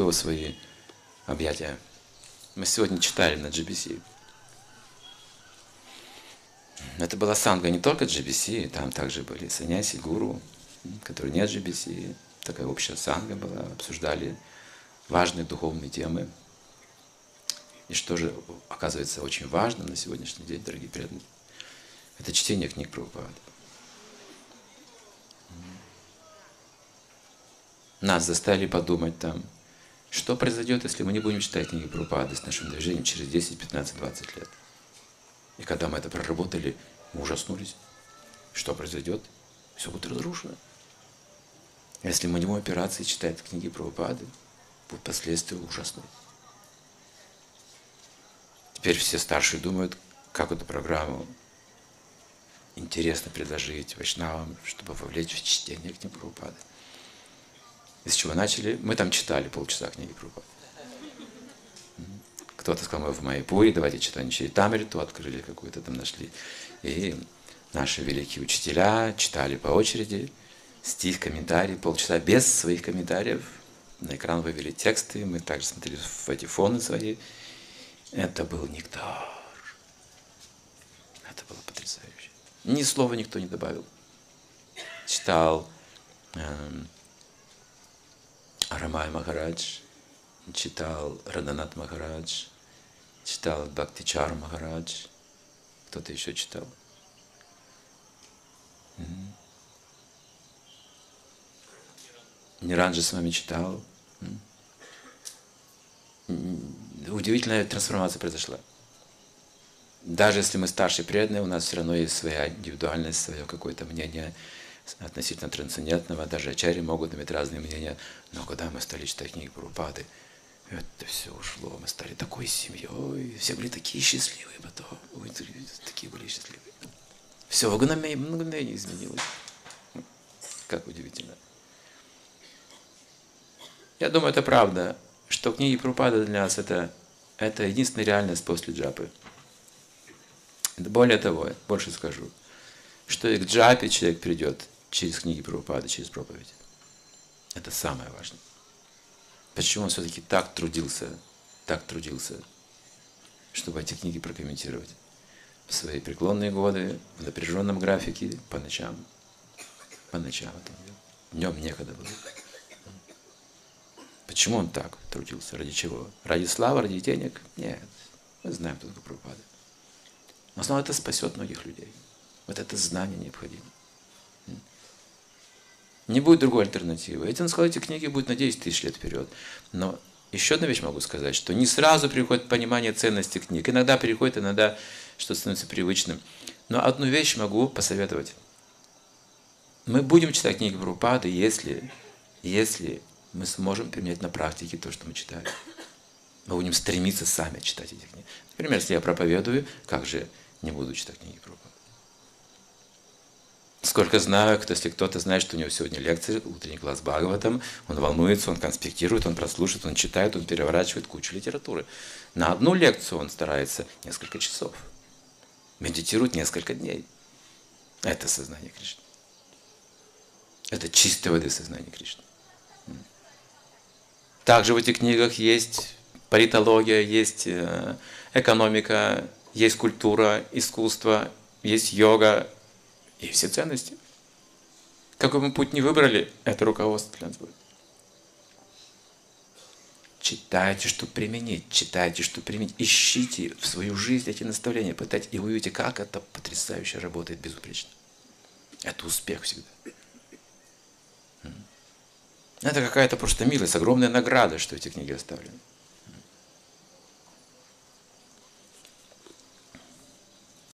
его свои объятия. Мы сегодня читали на GBC. Это была санга не только GBC, там также были саняси, гуру, которые не GBC. Такая общая санга была, обсуждали важные духовные темы. И что же оказывается очень важным на сегодняшний день, дорогие преданные, это чтение книг Прабхупады. Нас заставили подумать там, что произойдет, если мы не будем читать книги Прабхупады с нашим движением через 10, 15, 20 лет. И когда мы это проработали, мы ужаснулись. Что произойдет? Все будет разрушено. Если мы не будем опираться и читать книги Прабхупады, будут последствия ужасные. Теперь все старшие думают, как эту программу интересно предложить вайшнавам, чтобы вовлечь в чтение книг Прабхупады. Из чего начали? Мы там читали полчаса книги Прабхупады. Кто-то сказал, мы в Майпуре, давайте читаем Чайтамриту, открыли какую-то там нашли. И наши великие учителя читали по очереди, стих, комментарий, полчаса без своих комментариев. На экран вывели тексты, мы также смотрели в эти фоны свои. Это был нектар. Это было потрясающе. Ни слова никто не добавил. Читал эм, Рамай Махарадж, читал Раданат Махарадж, читал Бхактичар Махарадж, кто-то еще читал. Ниранджа с вами читал. Удивительная трансформация произошла. Даже если мы старшие преданные, у нас все равно есть своя индивидуальность, свое какое-то мнение относительно трансцендентного. Даже ачари могут иметь разные мнения. Но когда мы стали читать книги Прабхупады, это все ушло. Мы стали такой семьей. Все были такие счастливые потом. Ой, такие были счастливые. Все в мгновение, мгновение изменилось. Как удивительно. Я думаю, это правда, что книги Прупада для нас это, это единственная реальность после джапы. Более того, больше скажу, что и к джапе человек придет через книги Прабхупады, через проповедь. Это самое важное. Почему он все-таки так трудился, так трудился, чтобы эти книги прокомментировать. В свои преклонные годы, в напряженном графике, по ночам. По ночам это. Днем некогда было. Почему он так трудился? Ради чего? Ради славы, ради денег? Нет. Мы знаем, кто такой Прабхупада. Но снова это спасет многих людей. Вот это знание необходимо. Не будет другой альтернативы. Сказал, эти книги будут на 10 тысяч лет вперед. Но еще одну вещь могу сказать, что не сразу приходит понимание ценности книг. Иногда приходит, иногда что становится привычным. Но одну вещь могу посоветовать. Мы будем читать книги Прабхупады, если, если мы сможем применять на практике то, что мы читаем. Мы будем стремиться сами читать эти книги. Например, если я проповедую, как же не буду читать книги Прабхупады? Сколько знаю, если кто-то знает, что у него сегодня лекция, утренний класс Бхагаватам, он волнуется, он конспектирует, он прослушивает, он читает, он переворачивает кучу литературы. На одну лекцию он старается несколько часов. Медитирует несколько дней. Это сознание Кришны. Это чистой воды сознание Кришны. Также в этих книгах есть политология, есть э, экономика, есть культура, искусство, есть йога и все ценности. Какой мы путь не выбрали, это руководство для нас будет. Читайте, что применить, читайте, что применить. Ищите в свою жизнь эти наставления, пытайтесь, и вы увидите, как это потрясающе работает безупречно. Это успех всегда. Это какая-то просто милость, огромная награда, что эти книги оставлены.